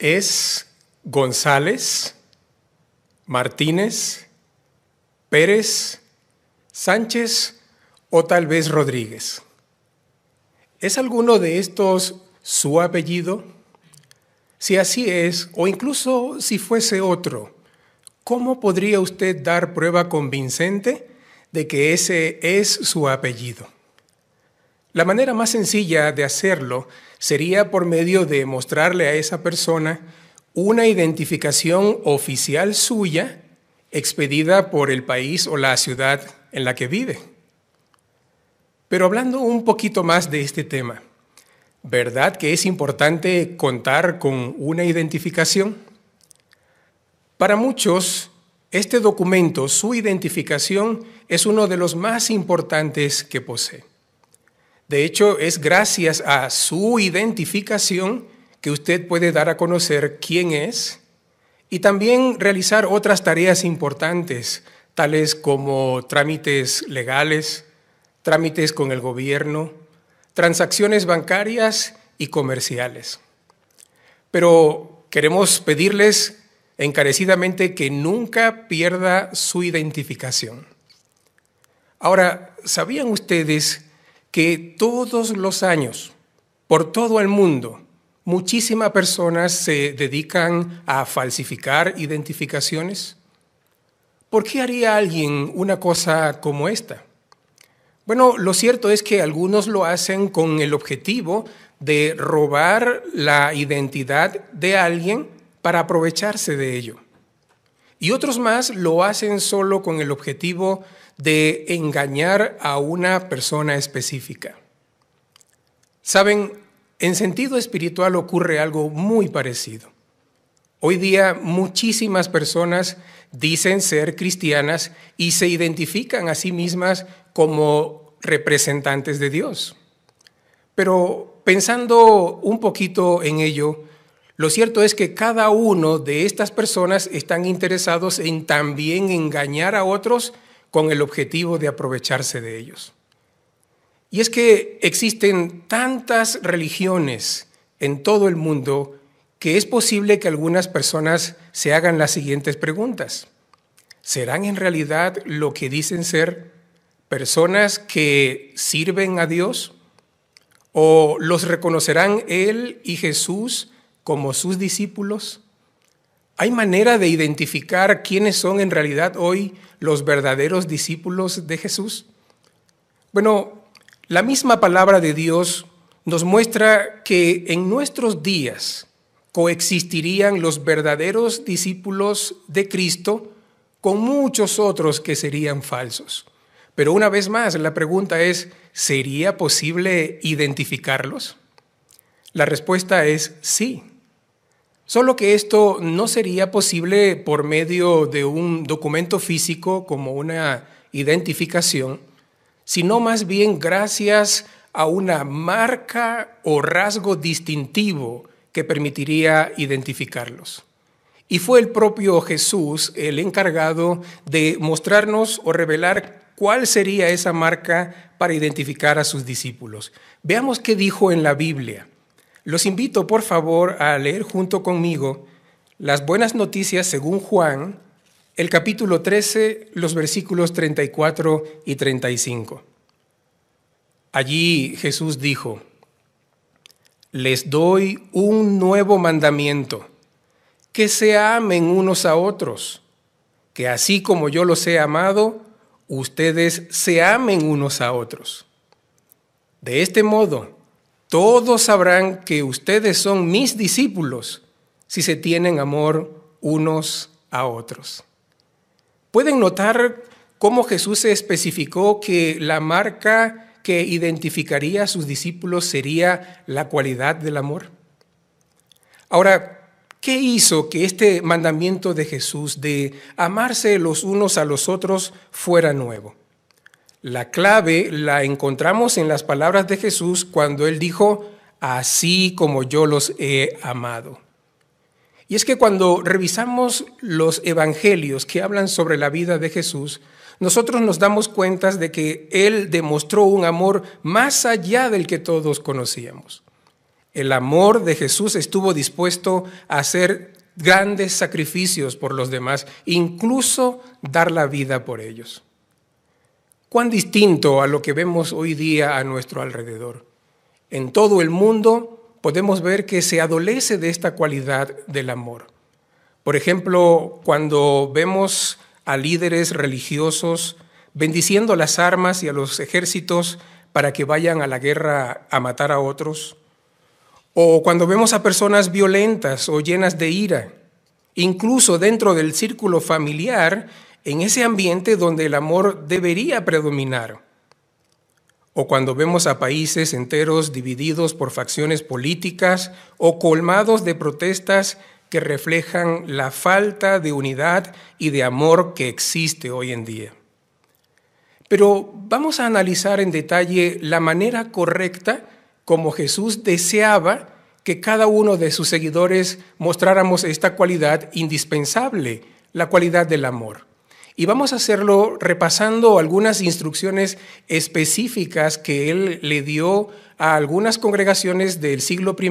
es González, Martínez, Pérez, Sánchez o tal vez Rodríguez. ¿Es alguno de estos su apellido? Si así es, o incluso si fuese otro, ¿cómo podría usted dar prueba convincente de que ese es su apellido? La manera más sencilla de hacerlo sería por medio de mostrarle a esa persona una identificación oficial suya expedida por el país o la ciudad en la que vive. Pero hablando un poquito más de este tema, ¿verdad que es importante contar con una identificación? Para muchos, este documento, su identificación, es uno de los más importantes que posee. De hecho, es gracias a su identificación que usted puede dar a conocer quién es y también realizar otras tareas importantes, tales como trámites legales, trámites con el gobierno, transacciones bancarias y comerciales. Pero queremos pedirles encarecidamente que nunca pierda su identificación. Ahora, ¿sabían ustedes que todos los años, por todo el mundo, muchísimas personas se dedican a falsificar identificaciones. ¿Por qué haría alguien una cosa como esta? Bueno, lo cierto es que algunos lo hacen con el objetivo de robar la identidad de alguien para aprovecharse de ello. Y otros más lo hacen solo con el objetivo de engañar a una persona específica. Saben, en sentido espiritual ocurre algo muy parecido. Hoy día muchísimas personas dicen ser cristianas y se identifican a sí mismas como representantes de Dios. Pero pensando un poquito en ello, lo cierto es que cada uno de estas personas están interesados en también engañar a otros con el objetivo de aprovecharse de ellos. Y es que existen tantas religiones en todo el mundo que es posible que algunas personas se hagan las siguientes preguntas. ¿Serán en realidad lo que dicen ser personas que sirven a Dios? ¿O los reconocerán Él y Jesús como sus discípulos? ¿Hay manera de identificar quiénes son en realidad hoy los verdaderos discípulos de Jesús? Bueno, la misma palabra de Dios nos muestra que en nuestros días coexistirían los verdaderos discípulos de Cristo con muchos otros que serían falsos. Pero una vez más, la pregunta es, ¿sería posible identificarlos? La respuesta es sí. Solo que esto no sería posible por medio de un documento físico como una identificación, sino más bien gracias a una marca o rasgo distintivo que permitiría identificarlos. Y fue el propio Jesús el encargado de mostrarnos o revelar cuál sería esa marca para identificar a sus discípulos. Veamos qué dijo en la Biblia. Los invito, por favor, a leer junto conmigo las buenas noticias según Juan, el capítulo 13, los versículos 34 y 35. Allí Jesús dijo, les doy un nuevo mandamiento, que se amen unos a otros, que así como yo los he amado, ustedes se amen unos a otros. De este modo, todos sabrán que ustedes son mis discípulos si se tienen amor unos a otros. ¿Pueden notar cómo Jesús se especificó que la marca que identificaría a sus discípulos sería la cualidad del amor? Ahora, ¿qué hizo que este mandamiento de Jesús de amarse los unos a los otros fuera nuevo? La clave la encontramos en las palabras de Jesús cuando él dijo, así como yo los he amado. Y es que cuando revisamos los evangelios que hablan sobre la vida de Jesús, nosotros nos damos cuenta de que Él demostró un amor más allá del que todos conocíamos. El amor de Jesús estuvo dispuesto a hacer grandes sacrificios por los demás, incluso dar la vida por ellos. Cuán distinto a lo que vemos hoy día a nuestro alrededor. En todo el mundo podemos ver que se adolece de esta cualidad del amor. Por ejemplo, cuando vemos a líderes religiosos bendiciendo las armas y a los ejércitos para que vayan a la guerra a matar a otros, o cuando vemos a personas violentas o llenas de ira, incluso dentro del círculo familiar, en ese ambiente donde el amor debería predominar. O cuando vemos a países enteros divididos por facciones políticas o colmados de protestas que reflejan la falta de unidad y de amor que existe hoy en día. Pero vamos a analizar en detalle la manera correcta como Jesús deseaba que cada uno de sus seguidores mostráramos esta cualidad indispensable, la cualidad del amor. Y vamos a hacerlo repasando algunas instrucciones específicas que él le dio a algunas congregaciones del siglo I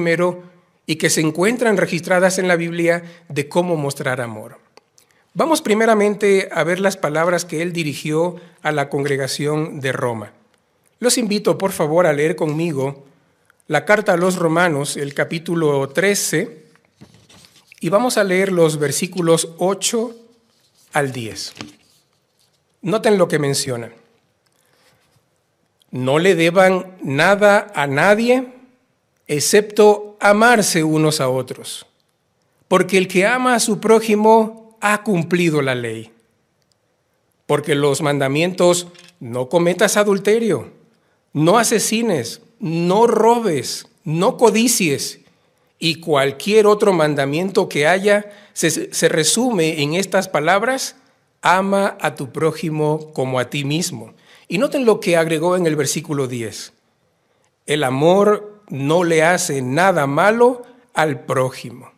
y que se encuentran registradas en la Biblia de cómo mostrar amor. Vamos primeramente a ver las palabras que él dirigió a la congregación de Roma. Los invito, por favor, a leer conmigo la carta a los romanos, el capítulo 13, y vamos a leer los versículos 8 al 10. Noten lo que mencionan. No le deban nada a nadie excepto amarse unos a otros, porque el que ama a su prójimo ha cumplido la ley. Porque los mandamientos, no cometas adulterio, no asesines, no robes, no codicies y cualquier otro mandamiento que haya se, resume en estas palabras, ama a tu prójimo como a ti mismo. Y noten lo que agregó en el versículo 10. El amor no le hace nada malo al prójimo.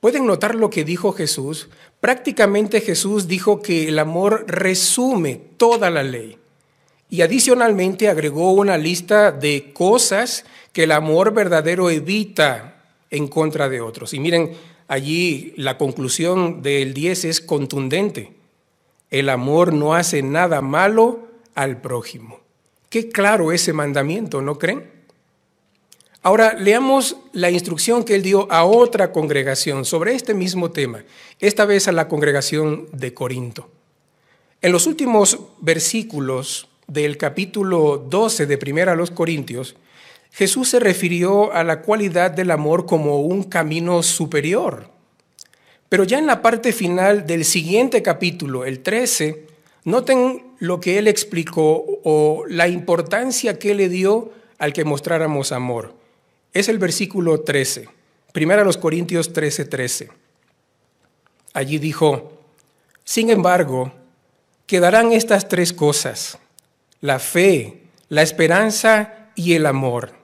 ¿Pueden notar lo que dijo Jesús? Prácticamente Jesús dijo que el amor resume toda la ley. Y adicionalmente agregó una lista de cosas que el amor verdadero evita en contra de otros. Y miren, allí la conclusión del 10 es contundente. El amor no hace nada malo al prójimo. Qué claro ese mandamiento, ¿no creen? Ahora leamos la instrucción que él dio a otra congregación sobre este mismo tema, esta vez a la congregación de Corinto. En los últimos versículos del capítulo 12 de Primera a los Corintios, Jesús se refirió a la cualidad del amor como un camino superior. Pero ya en la parte final del siguiente capítulo, el 13, noten lo que él explicó o la importancia que le dio al que mostráramos amor. Es el versículo 13, Primera a los Corintios 13, 13. Allí dijo, sin embargo, quedarán estas tres cosas la fe, la esperanza y el amor.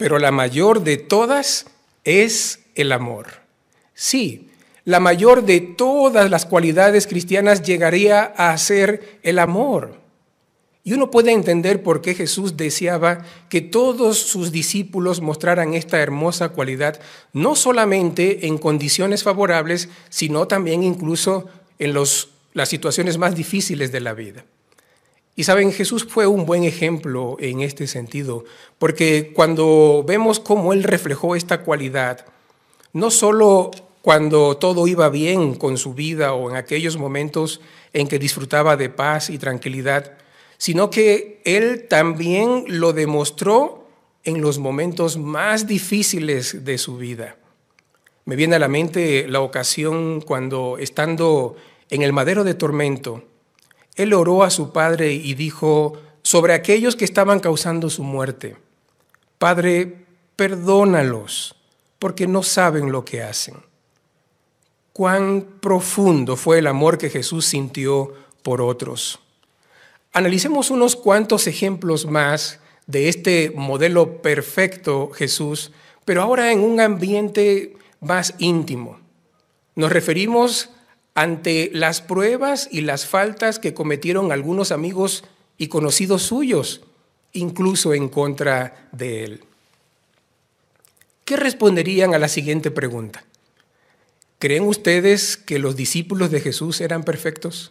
Pero la mayor de todas es el amor. Sí, la mayor de todas las cualidades cristianas llegaría a ser el amor. Y uno puede entender por qué Jesús deseaba que todos sus discípulos mostraran esta hermosa cualidad, no solamente en condiciones favorables, sino también incluso en las situaciones más difíciles de la vida. Y saben, Jesús fue un buen ejemplo en este sentido, porque cuando vemos cómo Él reflejó esta cualidad, no solo cuando todo iba bien con su vida o en aquellos momentos en que disfrutaba de paz y tranquilidad, sino que Él también lo demostró en los momentos más difíciles de su vida. Me viene a la mente la ocasión cuando, estando en el madero de tormento, él oró a su padre y dijo sobre aquellos que estaban causando su muerte, Padre, perdónalos, porque no saben lo que hacen. Cuán profundo fue el amor que Jesús sintió por otros. Analicemos unos cuantos ejemplos más de este modelo perfecto Jesús, pero ahora en un ambiente más íntimo. Nos referimos ante las pruebas y las faltas que cometieron algunos amigos y conocidos suyos, incluso en contra de él. ¿qué responderían a la siguiente pregunta? ¿Creen ustedes que los discípulos de Jesús eran perfectos?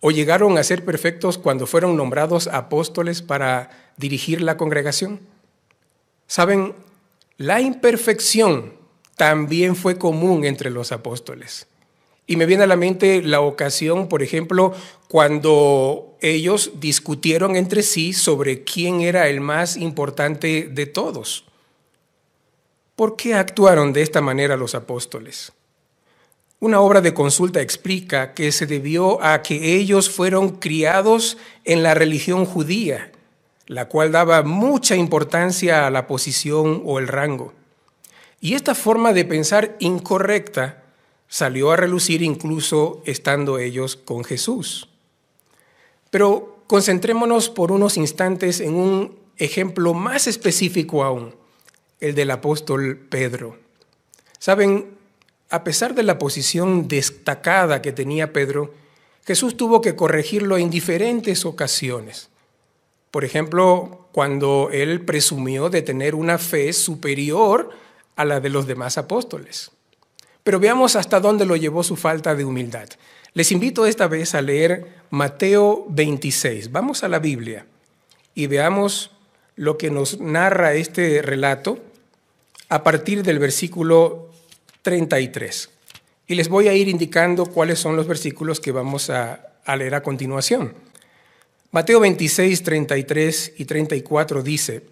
¿O llegaron a ser perfectos cuando fueron nombrados apóstoles para dirigir la congregación? Saben, la imperfección también fue común entre los apóstoles. Y me viene a la mente la ocasión, por ejemplo, cuando ellos discutieron entre sí sobre quién era el más importante de todos. ¿Por qué actuaron de esta manera los apóstoles? Una obra de consulta explica que se debió a que ellos fueron criados en la religión judía, la cual daba mucha importancia a la posición o el rango. Y esta forma de pensar incorrecta salió a relucir incluso estando ellos con Jesús. Pero concentrémonos por unos instantes en un ejemplo más específico aún, el del apóstol Pedro. Saben, a pesar de la posición destacada que tenía Pedro, Jesús tuvo que corregirlo en diferentes ocasiones. Por ejemplo, cuando él presumió de tener una fe superior a la de los demás apóstoles. Pero veamos hasta dónde lo llevó su falta de humildad. Les invito esta vez a leer Mateo 26. Vamos a la Biblia y veamos lo que nos narra este relato a partir del versículo 33. Y les voy a ir indicando cuáles son los versículos que vamos a, leer a continuación. Mateo 26, 33 y 34 dice,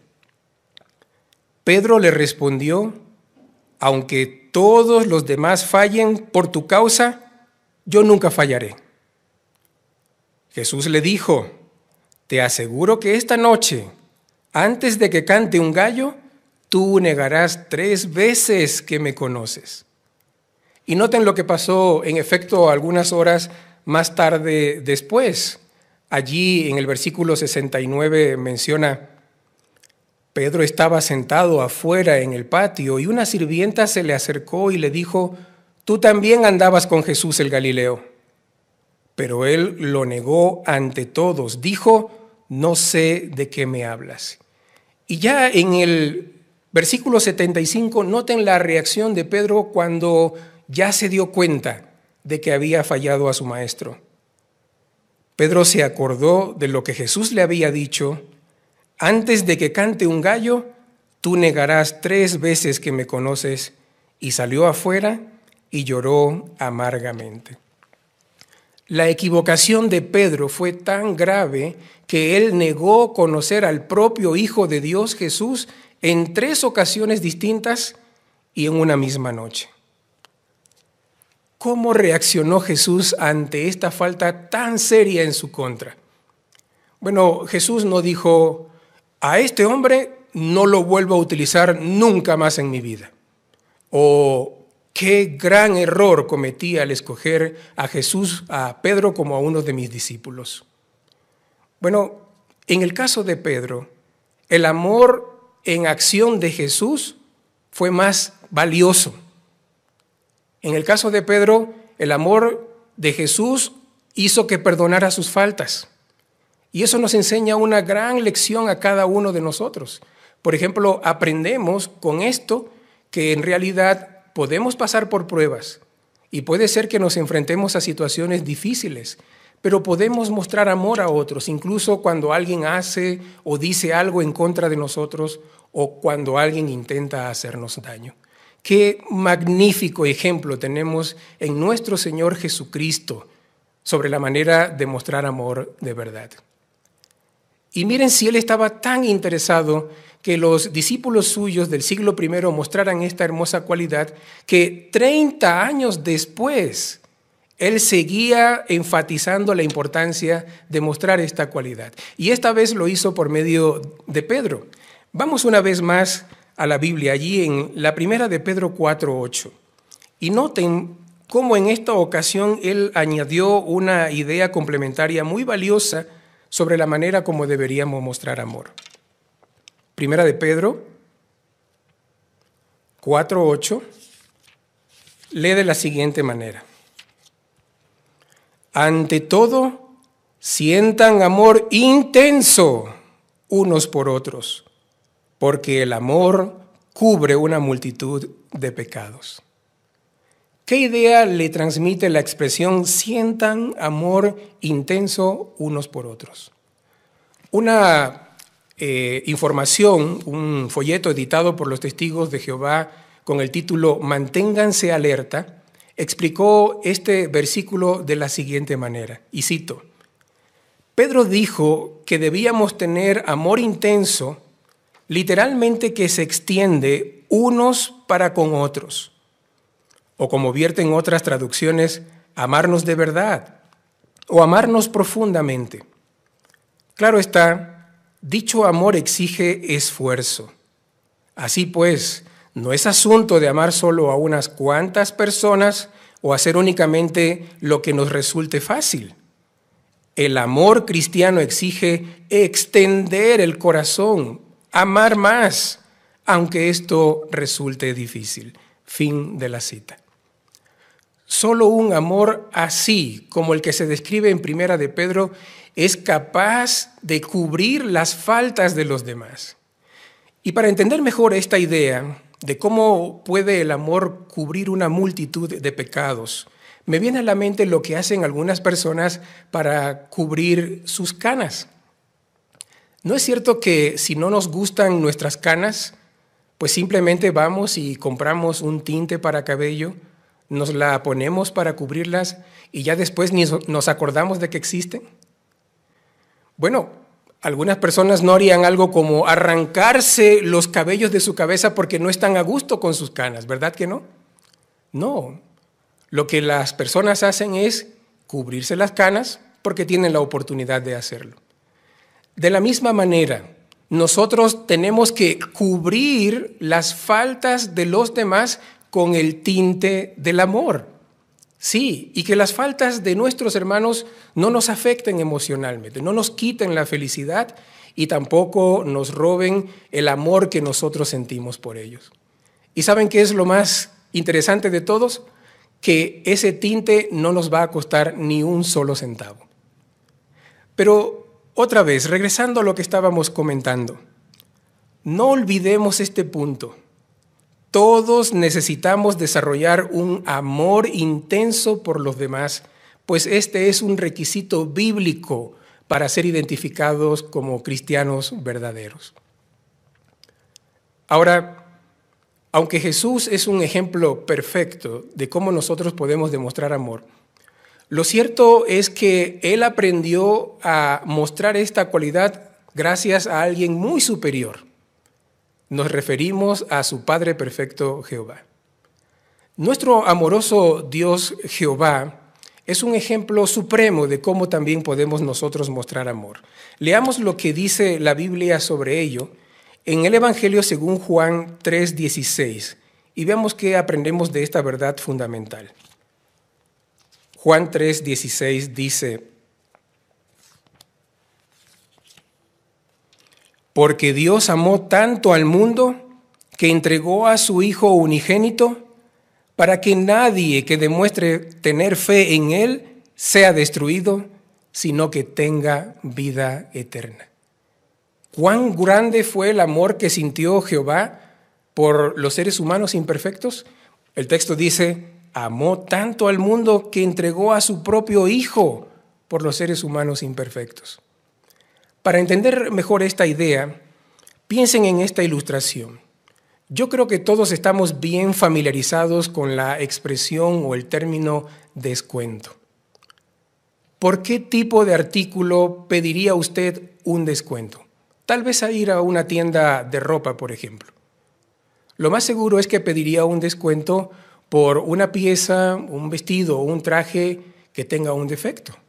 Pedro le respondió, aunque todos los demás fallen por tu causa, yo nunca fallaré. Jesús le dijo, te aseguro que esta noche, antes de que cante un gallo, tú negarás tres veces que me conoces. Y noten lo que pasó en efecto algunas horas más tarde después. Allí en el versículo 69 menciona, Pedro estaba sentado afuera en el patio y una sirvienta se le acercó y le dijo, tú también andabas con Jesús el Galileo. Pero él lo negó ante todos, dijo, no sé de qué me hablas. Y ya en el versículo 75, noten la reacción de Pedro cuando ya se dio cuenta de que había fallado a su maestro. Pedro se acordó de lo que Jesús le había dicho antes de que cante un gallo, tú negarás tres veces que me conoces. Y salió afuera y lloró amargamente. La equivocación de Pedro fue tan grave que él negó conocer al propio Hijo de Dios Jesús en tres ocasiones distintas y en una misma noche. ¿Cómo reaccionó Jesús ante esta falta tan seria en su contra? Bueno, Jesús no dijo, a este hombre no lo vuelvo a utilizar nunca más en mi vida. O qué gran error cometí al escoger a Jesús, a Pedro como a uno de mis discípulos. Bueno, en el caso de Pedro, el amor en acción de Jesús fue más valioso. En el caso de Pedro, el amor de Jesús hizo que perdonara sus faltas. Y eso nos enseña una gran lección a cada uno de nosotros. Por ejemplo, aprendemos con esto que en realidad podemos pasar por pruebas y puede ser que nos enfrentemos a situaciones difíciles, pero podemos mostrar amor a otros, incluso cuando alguien hace o dice algo en contra de nosotros o cuando alguien intenta hacernos daño. Qué magnífico ejemplo tenemos en nuestro Señor Jesucristo sobre la manera de mostrar amor de verdad. Y miren si él estaba tan interesado que los discípulos suyos del siglo I mostraran esta hermosa cualidad, que 30 años después él seguía enfatizando la importancia de mostrar esta cualidad. Y esta vez lo hizo por medio de Pedro. Vamos una vez más a la Biblia, allí en la primera de Pedro 4.8. Y noten cómo en esta ocasión él añadió una idea complementaria muy valiosa sobre la manera como deberíamos mostrar amor. Primera de Pedro 4.8 lee de la siguiente manera. Ante todo, sientan amor intenso unos por otros, porque el amor cubre una multitud de pecados. ¿Qué idea le transmite la expresión sientan amor intenso unos por otros? Una eh, información, un folleto editado por los testigos de Jehová con el título Manténganse alerta, explicó este versículo de la siguiente manera, y cito, Pedro dijo que debíamos tener amor intenso, literalmente que se extiende unos para con otros, o como vierten otras traducciones, amarnos de verdad, o amarnos profundamente. Claro está, dicho amor exige esfuerzo. Así pues, no es asunto de amar solo a unas cuantas personas o hacer únicamente lo que nos resulte fácil. El amor cristiano exige extender el corazón, amar más, aunque esto resulte difícil. Fin de la cita. Solo un amor así, como el que se describe en Primera de Pedro, es capaz de cubrir las faltas de los demás. Y para entender mejor esta idea, de cómo puede el amor cubrir una multitud de pecados, me viene a la mente lo que hacen algunas personas para cubrir sus canas. ¿No es cierto que si no nos gustan nuestras canas, pues simplemente vamos y compramos un tinte para cabello, nos la ponemos para cubrirlas y ya después ni nos acordamos de que existen? Bueno, algunas personas no harían algo como arrancarse los cabellos de su cabeza porque no están a gusto con sus canas, ¿verdad que no? No. Lo que las personas hacen es cubrirse las canas porque tienen la oportunidad de hacerlo. De la misma manera, nosotros tenemos que cubrir las faltas de los demás con el tinte del amor. Sí, y que las faltas de nuestros hermanos no nos afecten emocionalmente, no nos quiten la felicidad y tampoco nos roben el amor que nosotros sentimos por ellos. ¿Y saben qué es lo más interesante de todos? Que ese tinte no nos va a costar ni un solo centavo. Pero otra vez, regresando a lo que estábamos comentando, no olvidemos este punto. Todos necesitamos desarrollar un amor intenso por los demás, pues este es un requisito bíblico para ser identificados como cristianos verdaderos. Ahora, aunque Jesús es un ejemplo perfecto de cómo nosotros podemos demostrar amor, lo cierto es que Él aprendió a mostrar esta cualidad gracias a alguien muy superior nos referimos a su Padre Perfecto Jehová. Nuestro amoroso Dios Jehová es un ejemplo supremo de cómo también podemos nosotros mostrar amor. Leamos lo que dice la Biblia sobre ello en el Evangelio según Juan 3:16 y veamos qué aprendemos de esta verdad fundamental. Juan 3:16 dice, Porque Dios amó tanto al mundo que entregó a su Hijo unigénito para que nadie que demuestre tener fe en Él sea destruido, sino que tenga vida eterna. ¿Cuán grande fue el amor que sintió Jehová por los seres humanos imperfectos? El texto dice, amó tanto al mundo que entregó a su propio Hijo por los seres humanos imperfectos. Para entender mejor esta idea, piensen en esta ilustración. Yo creo que todos estamos bien familiarizados con la expresión o el término descuento. ¿Por qué tipo de artículo pediría usted un descuento? Tal vez a ir a una tienda de ropa, por ejemplo. Lo más seguro es que pediría un descuento por una pieza, un vestido o un traje que tenga un defecto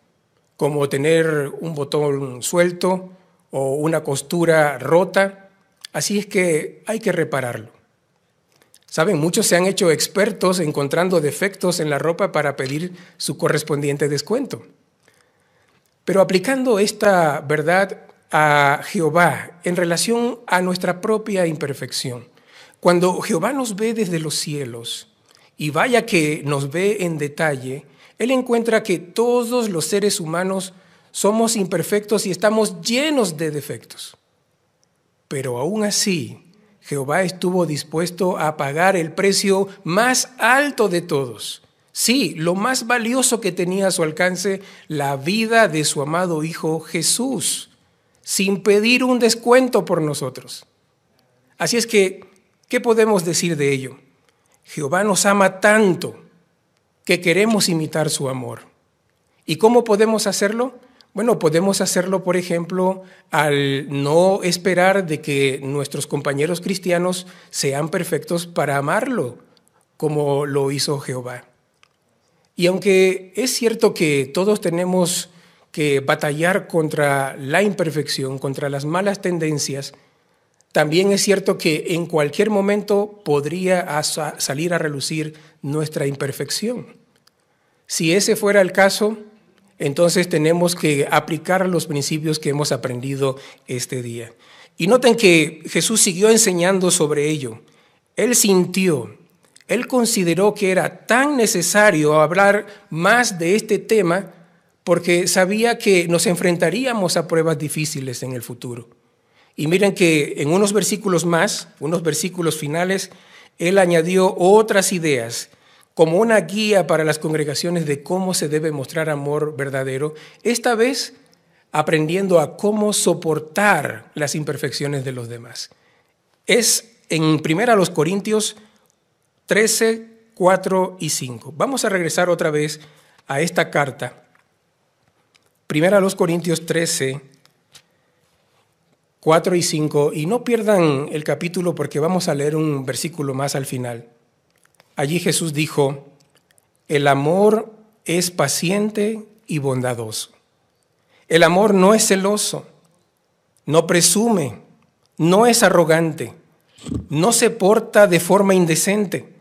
como tener un botón suelto o una costura rota. Así es que hay que repararlo. Saben, muchos se han hecho expertos encontrando defectos en la ropa para pedir su correspondiente descuento. Pero aplicando esta verdad a Jehová en relación a nuestra propia imperfección, cuando Jehová nos ve desde los cielos, y vaya que nos ve en detalle, él encuentra que todos los seres humanos somos imperfectos y estamos llenos de defectos. Pero aún así, Jehová estuvo dispuesto a pagar el precio más alto de todos. Sí, lo más valioso que tenía a su alcance, la vida de su amado Hijo Jesús, sin pedir un descuento por nosotros. Así es que, ¿qué podemos decir de ello? Jehová nos ama tanto que queremos imitar su amor. ¿Y cómo podemos hacerlo? Bueno, podemos hacerlo, por ejemplo, al no esperar de que nuestros compañeros cristianos sean perfectos para amarlo, como lo hizo Jehová. Y aunque es cierto que todos tenemos que batallar contra la imperfección, contra las malas tendencias, también es cierto que en cualquier momento podría salir a relucir nuestra imperfección. Si ese fuera el caso, entonces tenemos que aplicar los principios que hemos aprendido este día. Y noten que Jesús siguió enseñando sobre ello. Él sintió, él consideró que era tan necesario hablar más de este tema porque sabía que nos enfrentaríamos a pruebas difíciles en el futuro. Y miren que en unos versículos más, unos versículos finales, él añadió otras ideas como una guía para las congregaciones de cómo se debe mostrar amor verdadero, esta vez aprendiendo a cómo soportar las imperfecciones de los demás. Es en primera los Corintios 13, 4 y 5. Vamos a regresar otra vez a esta carta. Primera los Corintios 13, 4 y 5. Y no pierdan el capítulo porque vamos a leer un versículo más al final. Allí Jesús dijo, el amor es paciente y bondadoso. El amor no es celoso, no presume, no es arrogante, no se porta de forma indecente,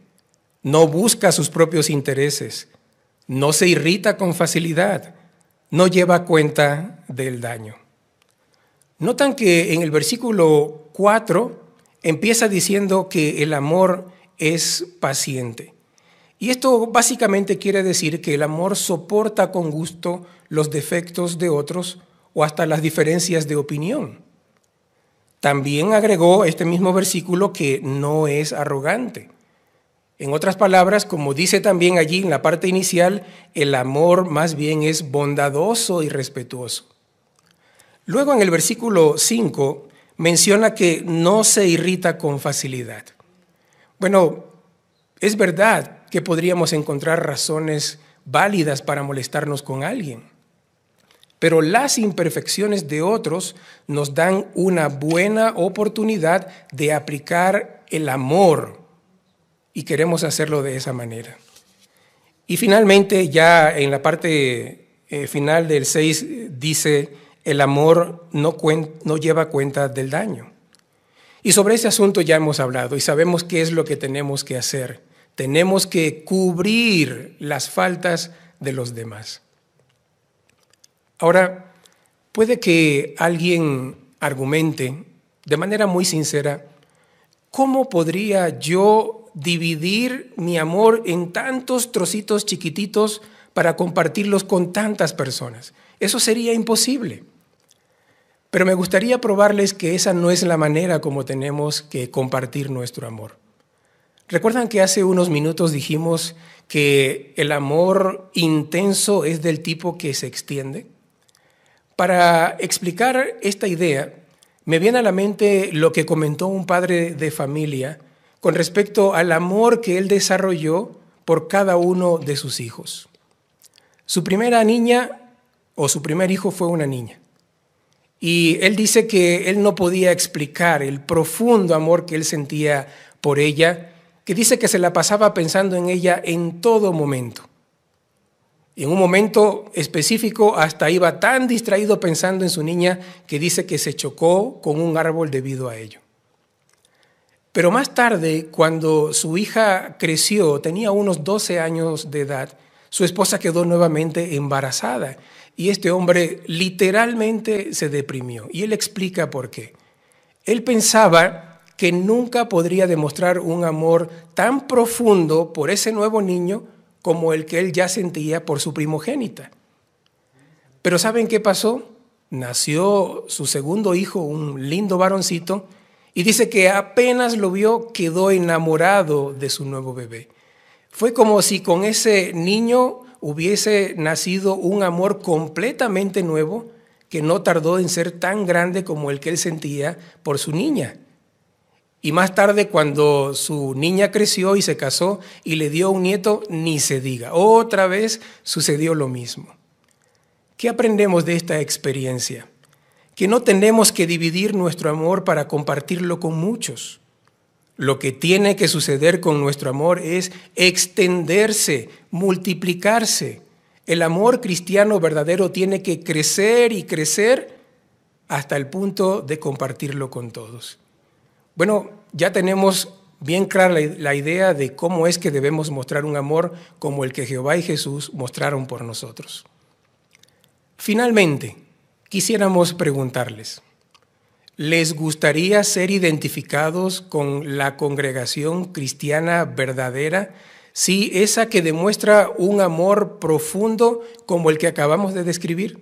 no busca sus propios intereses, no se irrita con facilidad, no lleva cuenta del daño. Notan que en el versículo 4 empieza diciendo que el amor es paciente. Y esto básicamente quiere decir que el amor soporta con gusto los defectos de otros o hasta las diferencias de opinión. También agregó este mismo versículo que no es arrogante. En otras palabras, como dice también allí en la parte inicial, el amor más bien es bondadoso y respetuoso. Luego en el versículo 5 menciona que no se irrita con facilidad. Bueno, es verdad que podríamos encontrar razones válidas para molestarnos con alguien, pero las imperfecciones de otros nos dan una buena oportunidad de aplicar el amor y queremos hacerlo de esa manera. Y finalmente, ya en la parte eh, final del 6 dice, el amor no, lleva cuenta del daño. Y sobre ese asunto ya hemos hablado y sabemos qué es lo que tenemos que hacer. Tenemos que cubrir las faltas de los demás. Ahora, puede que alguien argumente de manera muy sincera, ¿cómo podría yo dividir mi amor en tantos trocitos chiquititos para compartirlos con tantas personas? Eso sería imposible. Pero me gustaría probarles que esa no es la manera como tenemos que compartir nuestro amor. ¿Recuerdan que hace unos minutos dijimos que el amor intenso es del tipo que se extiende? Para explicar esta idea, me viene a la mente lo que comentó un padre de familia con respecto al amor que él desarrolló por cada uno de sus hijos. Su primera niña o su primer hijo fue una niña. Y él dice que él no podía explicar el profundo amor que él sentía por ella, que dice que se la pasaba pensando en ella en todo momento. En un momento específico hasta iba tan distraído pensando en su niña que dice que se chocó con un árbol debido a ello. Pero más tarde, cuando su hija creció, tenía unos 12 años de edad, su esposa quedó nuevamente embarazada y este hombre literalmente se deprimió. Y él explica por qué. Él pensaba que nunca podría demostrar un amor tan profundo por ese nuevo niño como el que él ya sentía por su primogénita. Pero ¿saben qué pasó? Nació su segundo hijo, un lindo varoncito, Y dice que apenas lo vio, quedó enamorado de su nuevo bebé. Fue como si con ese niño hubiese nacido un amor completamente nuevo que no tardó en ser tan grande como el que él sentía por su niña. Y más tarde, cuando su niña creció y se casó y le dio un nieto, ni se diga. Otra vez sucedió lo mismo. ¿Qué aprendemos de esta experiencia? Que no tenemos que dividir nuestro amor para compartirlo con muchos. Lo que tiene que suceder con nuestro amor es extenderse, multiplicarse. El amor cristiano verdadero tiene que crecer y crecer hasta el punto de compartirlo con todos. Bueno, ya tenemos bien clara la idea de cómo es que debemos mostrar un amor como el que Jehová y Jesús mostraron por nosotros. Finalmente, quisiéramos preguntarles, ¿les gustaría ser identificados con la congregación cristiana verdadera? Sí, esa que demuestra un amor profundo como el que acabamos de describir.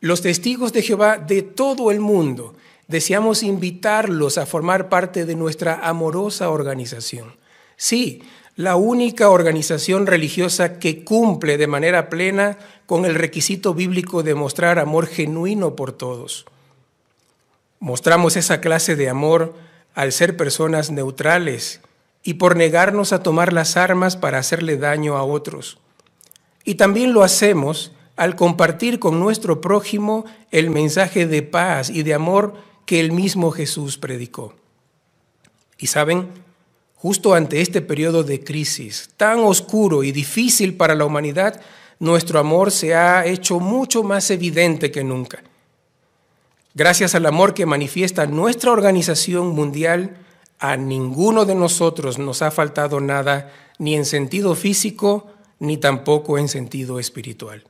Los testigos de Jehová de todo el mundo deseamos invitarlos a formar parte de nuestra amorosa organización. Sí, la única organización religiosa que cumple de manera plena con el requisito bíblico de mostrar amor genuino por todos. Mostramos esa clase de amor al ser personas neutrales y por negarnos a tomar las armas para hacerle daño a otros. Y también lo hacemos al compartir con nuestro prójimo el mensaje de paz y de amor que el mismo Jesús predicó. Y saben, justo ante este periodo de crisis tan oscuro y difícil para la humanidad, nuestro amor se ha hecho mucho más evidente que nunca. Gracias al amor que manifiesta nuestra organización mundial, a ninguno de nosotros nos ha faltado nada, ni en sentido físico, ni tampoco en sentido espiritual.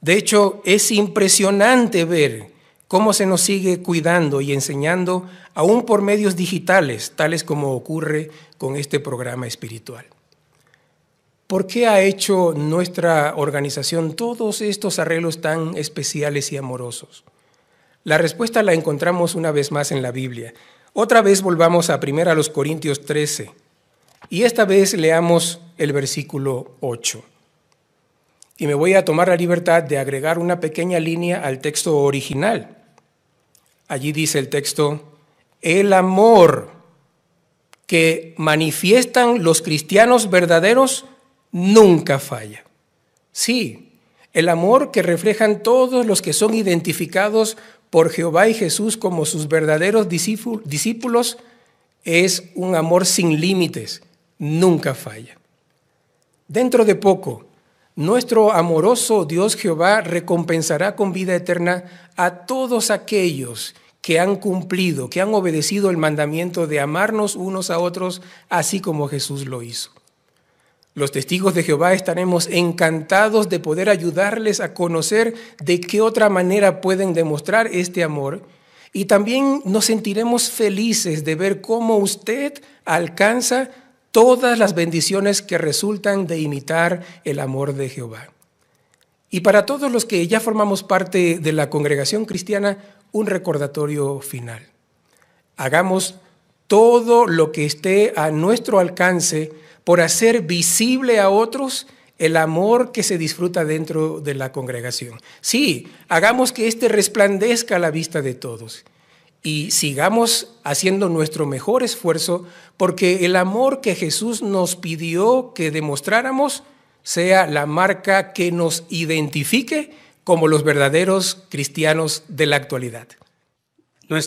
De hecho, es impresionante ver cómo se nos sigue cuidando y enseñando aún por medios digitales, tales como ocurre con este programa espiritual. ¿Por qué ha hecho nuestra organización todos estos arreglos tan especiales y amorosos? La respuesta la encontramos una vez más en la Biblia. Otra vez volvamos a 1 Corintios 13 y esta vez leamos el versículo 8. Y me voy a tomar la libertad de agregar una pequeña línea al texto original Allí dice el texto, el amor que manifiestan los cristianos verdaderos nunca falla. Sí, el amor que reflejan todos los que son identificados por Jehová y Jesús como sus verdaderos discípulos es un amor sin límites, nunca falla. Dentro de poco, nuestro amoroso Dios Jehová recompensará con vida eterna a todos aquellos que han cumplido, que han obedecido el mandamiento de amarnos unos a otros, así como Jesús lo hizo. Los testigos de Jehová estaremos encantados de poder ayudarles a conocer de qué otra manera pueden demostrar este amor y también nos sentiremos felices de ver cómo usted alcanza todas las bendiciones que resultan de imitar el amor de Jehová. Y para todos los que ya formamos parte de la congregación cristiana, un recordatorio final. Hagamos todo lo que esté a nuestro alcance por hacer visible a otros el amor que se disfruta dentro de la congregación. Sí, hagamos que éste resplandezca a la vista de todos y sigamos haciendo nuestro mejor esfuerzo porque el amor que Jesús nos pidió que demostráramos sea la marca que nos identifique como los verdaderos cristianos de la actualidad.